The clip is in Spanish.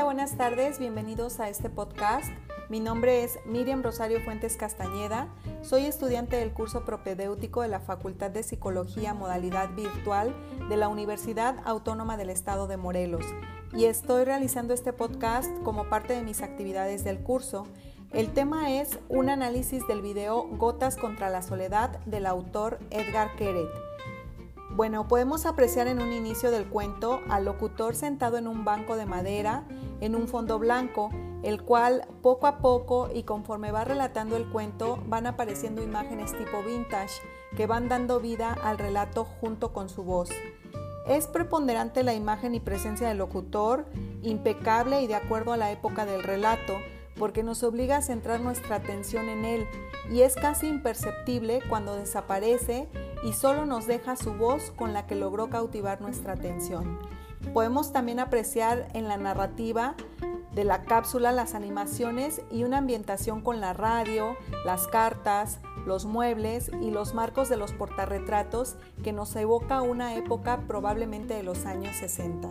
buenas tardes, bienvenidos a este podcast. Mi nombre es Miriam Rosario Fuentes Castañeda, soy estudiante del curso propedéutico de la Facultad de Psicología modalidad virtual de la Universidad Autónoma del Estado de Morelos y estoy realizando este podcast como parte de mis actividades del curso. El tema es un análisis del video Gotas contra la Soledad del autor Edgar Keret. Bueno, podemos apreciar en un inicio del cuento al locutor sentado en un banco de madera en un fondo blanco, el cual poco a poco y conforme va relatando el cuento van apareciendo imágenes tipo vintage que van dando vida al relato junto con su voz. Es preponderante la imagen y presencia del locutor, impecable y de acuerdo a la época del relato, porque nos obliga a centrar nuestra atención en él y es casi imperceptible cuando desaparece y solo nos deja su voz con la que logró cautivar nuestra atención. Podemos también apreciar en la narrativa de la cápsula las animaciones y una ambientación con la radio, las cartas, los muebles y los marcos de los portarretratos que nos evoca una época probablemente de los años 60.